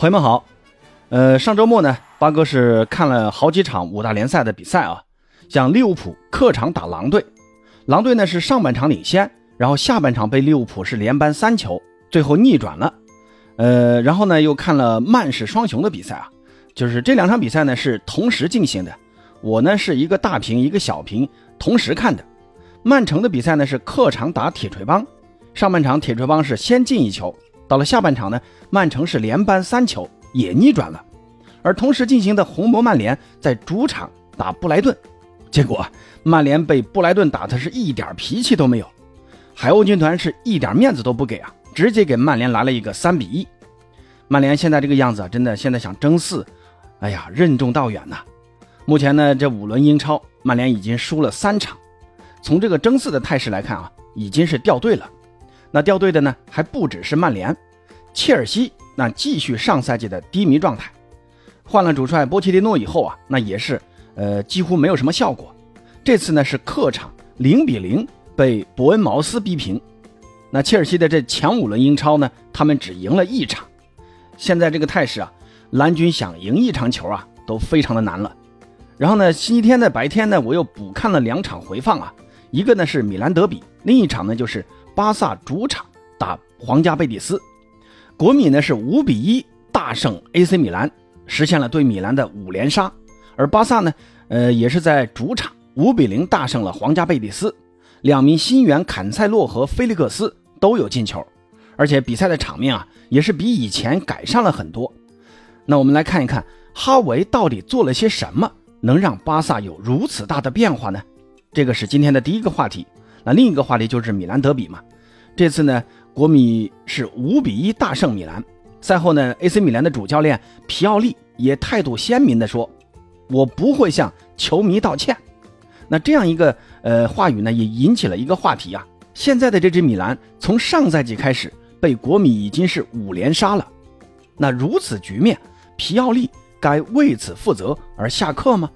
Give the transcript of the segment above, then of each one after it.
朋友们好，呃，上周末呢，八哥是看了好几场五大联赛的比赛啊，像利物浦客场打狼队，狼队呢是上半场领先，然后下半场被利物浦是连扳三球，最后逆转了。呃，然后呢又看了曼市双雄的比赛啊，就是这两场比赛呢是同时进行的，我呢是一个大屏一个小屏同时看的。曼城的比赛呢是客场打铁锤帮，上半场铁锤帮是先进一球。到了下半场呢，曼城是连扳三球，也逆转了。而同时进行的红魔曼联在主场打布莱顿，结果曼联被布莱顿打的是一点脾气都没有，海鸥军团是一点面子都不给啊，直接给曼联来了一个三比一。曼联现在这个样子啊，真的现在想争四，哎呀，任重道远呐。目前呢，这五轮英超，曼联已经输了三场，从这个争四的态势来看啊，已经是掉队了。那掉队的呢，还不只是曼联，切尔西那继续上赛季的低迷状态。换了主帅波切蒂诺以后啊，那也是呃几乎没有什么效果。这次呢是客场零比零被伯恩茅斯逼平。那切尔西的这前五轮英超呢，他们只赢了一场。现在这个态势啊，蓝军想赢一场球啊都非常的难了。然后呢，星期天的白天呢，我又补看了两场回放啊，一个呢是米兰德比，另一场呢就是。巴萨主场打皇家贝蒂斯，国米呢是五比一大胜 AC 米兰，实现了对米兰的五连杀。而巴萨呢，呃，也是在主场五比零大胜了皇家贝蒂斯，两名新援坎塞洛和菲利克斯都有进球，而且比赛的场面啊也是比以前改善了很多。那我们来看一看哈维到底做了些什么，能让巴萨有如此大的变化呢？这个是今天的第一个话题。那另一个话题就是米兰德比嘛，这次呢，国米是五比一大胜米兰。赛后呢，AC 米兰的主教练皮奥利也态度鲜明的说：“我不会向球迷道歉。”那这样一个呃话语呢，也引起了一个话题啊。现在的这支米兰从上赛季开始被国米已经是五连杀了，那如此局面，皮奥利该为此负责而下课吗？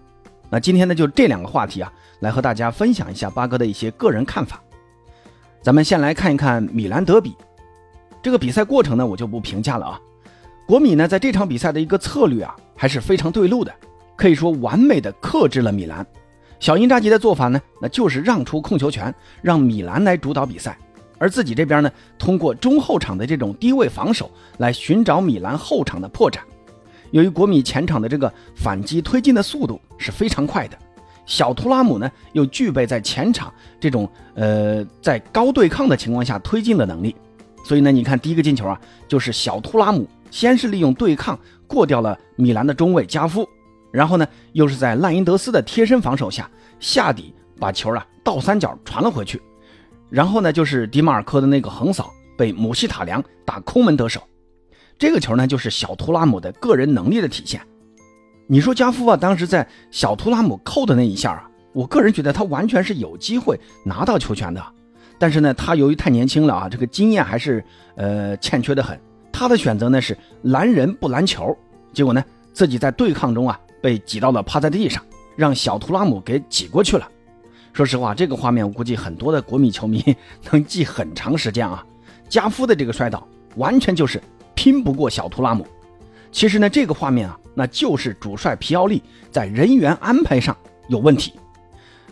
那今天呢，就这两个话题啊。来和大家分享一下八哥的一些个人看法。咱们先来看一看米兰德比这个比赛过程呢，我就不评价了啊。国米呢在这场比赛的一个策略啊，还是非常对路的，可以说完美的克制了米兰。小因扎吉的做法呢，那就是让出控球权，让米兰来主导比赛，而自己这边呢，通过中后场的这种低位防守来寻找米兰后场的破绽。由于国米前场的这个反击推进的速度是非常快的。小图拉姆呢，又具备在前场这种呃在高对抗的情况下推进的能力，所以呢，你看第一个进球啊，就是小图拉姆先是利用对抗过掉了米兰的中卫加夫，然后呢，又是在赖因德斯的贴身防守下下底把球啊倒三角传了回去，然后呢，就是迪马尔科的那个横扫被姆希塔良打空门得手，这个球呢，就是小图拉姆的个人能力的体现。你说加夫啊，当时在小图拉姆扣的那一下啊，我个人觉得他完全是有机会拿到球权的，但是呢，他由于太年轻了啊，这个经验还是呃欠缺的很。他的选择呢是拦人不拦球，结果呢自己在对抗中啊被挤到了趴在地上，让小图拉姆给挤过去了。说实话，这个画面我估计很多的国米球迷能记很长时间啊。加夫的这个摔倒完全就是拼不过小图拉姆。其实呢，这个画面啊，那就是主帅皮奥利在人员安排上有问题。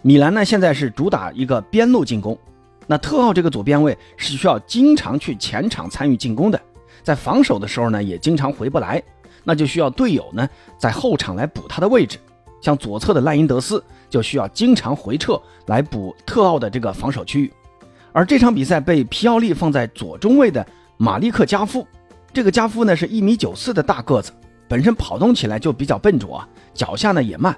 米兰呢，现在是主打一个边路进攻，那特奥这个左边卫是需要经常去前场参与进攻的，在防守的时候呢，也经常回不来，那就需要队友呢在后场来补他的位置。像左侧的赖因德斯就需要经常回撤来补特奥的这个防守区域。而这场比赛被皮奥利放在左中卫的马利克加夫。这个加夫呢是一米九四的大个子，本身跑动起来就比较笨拙啊，脚下呢也慢，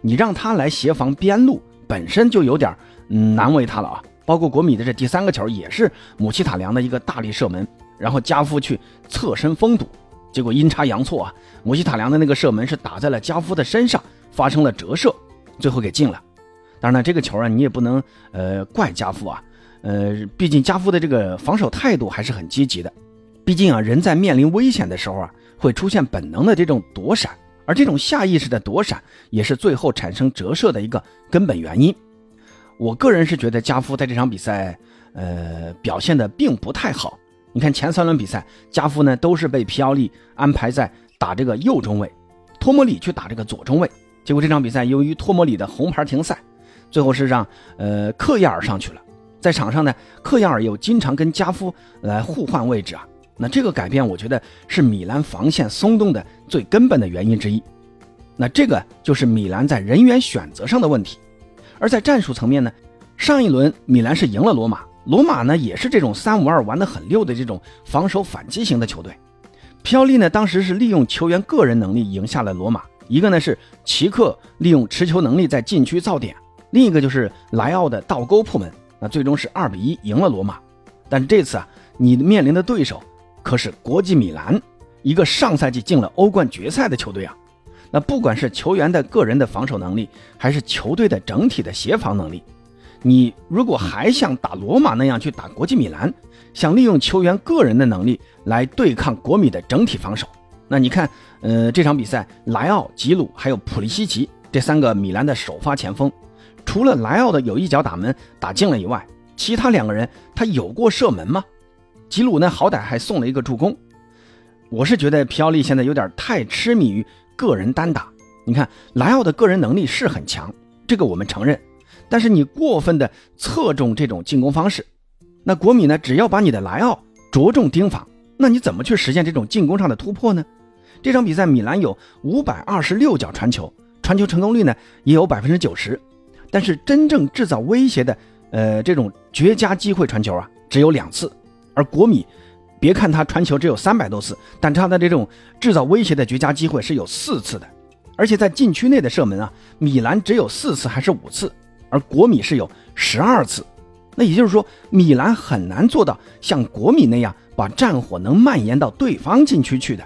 你让他来协防边路，本身就有点难为他了啊。包括国米的这第三个球也是姆希塔良的一个大力射门，然后加夫去侧身封堵，结果阴差阳错啊，姆希塔良的那个射门是打在了加夫的身上，发生了折射，最后给进了。当然了，这个球啊你也不能呃怪加夫啊，呃，毕竟加夫的这个防守态度还是很积极的。毕竟啊，人在面临危险的时候啊，会出现本能的这种躲闪，而这种下意识的躲闪也是最后产生折射的一个根本原因。我个人是觉得加夫在这场比赛，呃，表现的并不太好。你看前三轮比赛，加夫呢都是被皮奥利安排在打这个右中卫，托莫里去打这个左中卫。结果这场比赛由于托莫里的红牌停赛，最后是让呃克亚尔上去了。在场上呢，克亚尔又经常跟加夫来互换位置啊。那这个改变，我觉得是米兰防线松动的最根本的原因之一。那这个就是米兰在人员选择上的问题。而在战术层面呢，上一轮米兰是赢了罗马。罗马呢也是这种三五二玩的很溜的这种防守反击型的球队，皮奥利呢当时是利用球员个人能力赢下了罗马，一个呢是齐克利用持球能力在禁区造点，另一个就是莱奥的倒钩破门，那最终是二比一赢了罗马。但是这次啊，你面临的对手可是国际米兰，一个上赛季进了欧冠决赛的球队啊，那不管是球员的个人的防守能力，还是球队的整体的协防能力。你如果还像打罗马那样去打国际米兰，想利用球员个人的能力来对抗国米的整体防守，那你看，呃，这场比赛莱奥、吉鲁还有普利西奇这三个米兰的首发前锋，除了莱奥的有一脚打门打进了以外，其他两个人他有过射门吗？吉鲁呢，好歹还送了一个助攻。我是觉得皮奥利现在有点太痴迷于个人单打。你看莱奥的个人能力是很强，这个我们承认。但是你过分的侧重这种进攻方式，那国米呢？只要把你的莱奥着重盯防，那你怎么去实现这种进攻上的突破呢？这场比赛米兰有五百二十六脚传球，传球成功率呢也有百分之九十，但是真正制造威胁的，呃，这种绝佳机会传球啊，只有两次。而国米，别看他传球只有三百多次，但他的这种制造威胁的绝佳机会是有四次的，而且在禁区内的射门啊，米兰只有四次还是五次。而国米是有十二次，那也就是说，米兰很难做到像国米那样把战火能蔓延到对方禁区去的。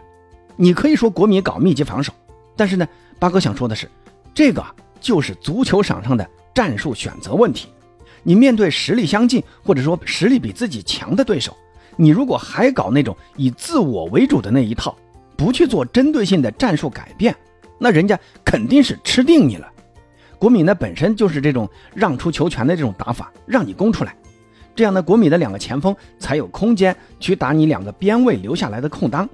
你可以说国米搞密集防守，但是呢，八哥想说的是，这个就是足球场上的战术选择问题。你面对实力相近或者说实力比自己强的对手，你如果还搞那种以自我为主的那一套，不去做针对性的战术改变，那人家肯定是吃定你了。国米呢本身就是这种让出球权的这种打法，让你攻出来，这样呢国米的两个前锋才有空间去打你两个边位留下来的空当。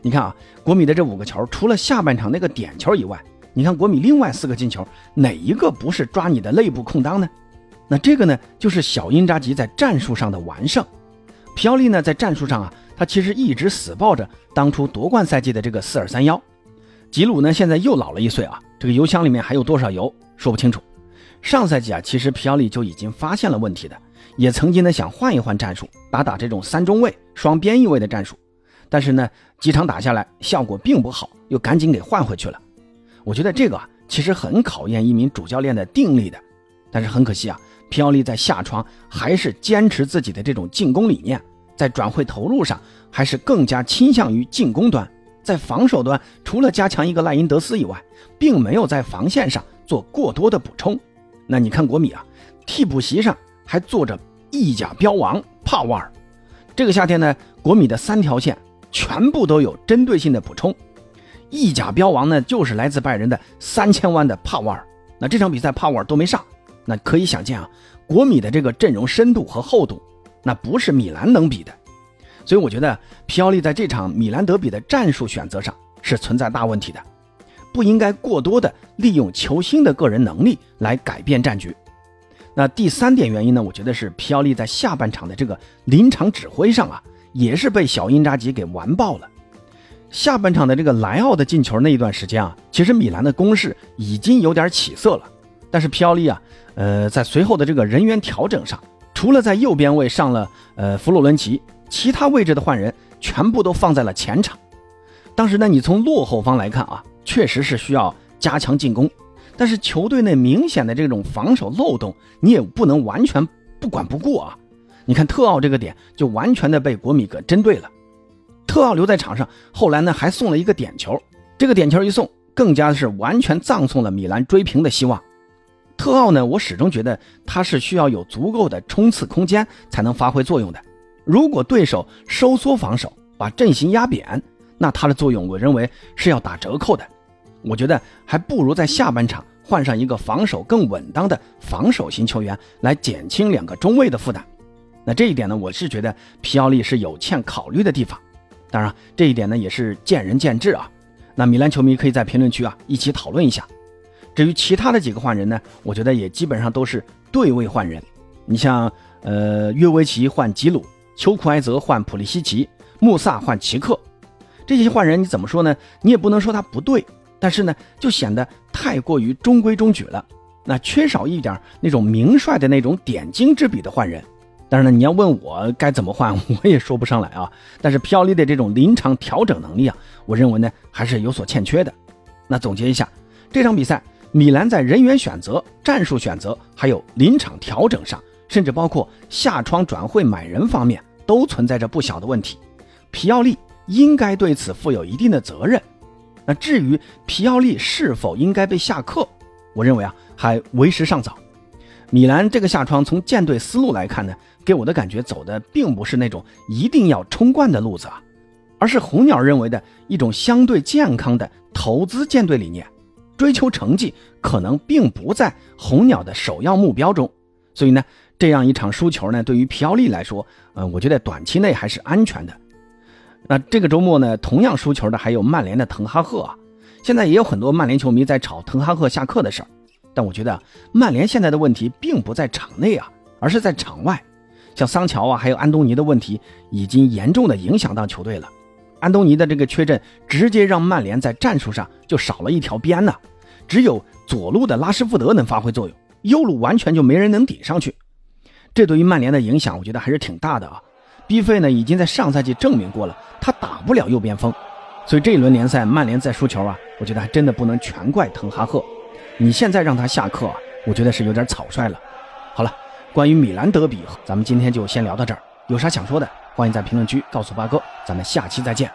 你看啊，国米的这五个球，除了下半场那个点球以外，你看国米另外四个进球，哪一个不是抓你的内部空当呢？那这个呢就是小因扎吉在战术上的完胜。皮奥利呢在战术上啊，他其实一直死抱着当初夺冠赛季的这个四二三幺。吉鲁呢现在又老了一岁啊，这个油箱里面还有多少油？说不清楚，上赛季啊，其实皮奥利就已经发现了问题的，也曾经呢想换一换战术，打打这种三中卫、双边翼位的战术，但是呢几场打下来效果并不好，又赶紧给换回去了。我觉得这个啊其实很考验一名主教练的定力的，但是很可惜啊，皮奥利在下窗还是坚持自己的这种进攻理念，在转会投入上还是更加倾向于进攻端，在防守端除了加强一个赖因德斯以外，并没有在防线上。做过多的补充，那你看国米啊，替补席上还坐着意甲标王帕瓦尔。这个夏天呢，国米的三条线全部都有针对性的补充。意甲标王呢，就是来自拜仁的三千万的帕瓦尔。那这场比赛帕瓦尔都没上，那可以想见啊，国米的这个阵容深度和厚度，那不是米兰能比的。所以我觉得皮奥利在这场米兰德比的战术选择上是存在大问题的。不应该过多的利用球星的个人能力来改变战局。那第三点原因呢？我觉得是皮奥利在下半场的这个临场指挥上啊，也是被小因扎吉给完爆了。下半场的这个莱奥的进球那一段时间啊，其实米兰的攻势已经有点起色了。但是皮奥利啊，呃，在随后的这个人员调整上，除了在右边位上了呃弗洛伦齐，其他位置的换人全部都放在了前场。当时呢，你从落后方来看啊。确实是需要加强进攻，但是球队内明显的这种防守漏洞，你也不能完全不管不顾啊！你看特奥这个点就完全的被国米给针对了，特奥留在场上，后来呢还送了一个点球，这个点球一送，更加是完全葬送了米兰追平的希望。特奥呢，我始终觉得他是需要有足够的冲刺空间才能发挥作用的，如果对手收缩防守，把阵型压扁，那他的作用我认为是要打折扣的。我觉得还不如在下半场换上一个防守更稳当的防守型球员来减轻两个中卫的负担。那这一点呢，我是觉得皮奥利是有欠考虑的地方。当然，这一点呢也是见仁见智啊。那米兰球迷可以在评论区啊一起讨论一下。至于其他的几个换人呢，我觉得也基本上都是对位换人。你像呃约维奇换吉鲁，丘库埃泽换普利西奇，穆萨换齐克，这些换人你怎么说呢？你也不能说他不对，但是呢就显得太过于中规中矩了。那缺少一点那种名帅的那种点睛之笔的换人。但是呢，你要问我该怎么换，我也说不上来啊。但是皮奥利的这种临场调整能力啊，我认为呢还是有所欠缺的。那总结一下，这场比赛米兰在人员选择、战术选择，还有临场调整上，甚至包括下窗转会买人方面，都存在着不小的问题。皮奥利应该对此负有一定的责任。那至于皮奥利是否应该被下课，我认为啊还为时尚早。米兰这个下窗从舰队思路来看呢。给我的感觉走的并不是那种一定要冲冠的路子啊，而是红鸟认为的一种相对健康的投资舰队理念，追求成绩可能并不在红鸟的首要目标中，所以呢，这样一场输球呢，对于皮奥利来说，呃，我觉得短期内还是安全的。那这个周末呢，同样输球的还有曼联的滕哈赫啊，现在也有很多曼联球迷在吵滕哈赫下课的事儿，但我觉得曼联现在的问题并不在场内啊，而是在场外。像桑乔啊，还有安东尼的问题，已经严重的影响到球队了。安东尼的这个缺阵，直接让曼联在战术上就少了一条边呢。只有左路的拉什福德能发挥作用，右路完全就没人能顶上去。这对于曼联的影响，我觉得还是挺大的啊。B 费呢，已经在上赛季证明过了，他打不了右边锋。所以这一轮联赛，曼联再输球啊，我觉得还真的不能全怪滕哈赫。你现在让他下课，我觉得是有点草率了。好了。关于米兰德比，咱们今天就先聊到这儿。有啥想说的，欢迎在评论区告诉八哥。咱们下期再见。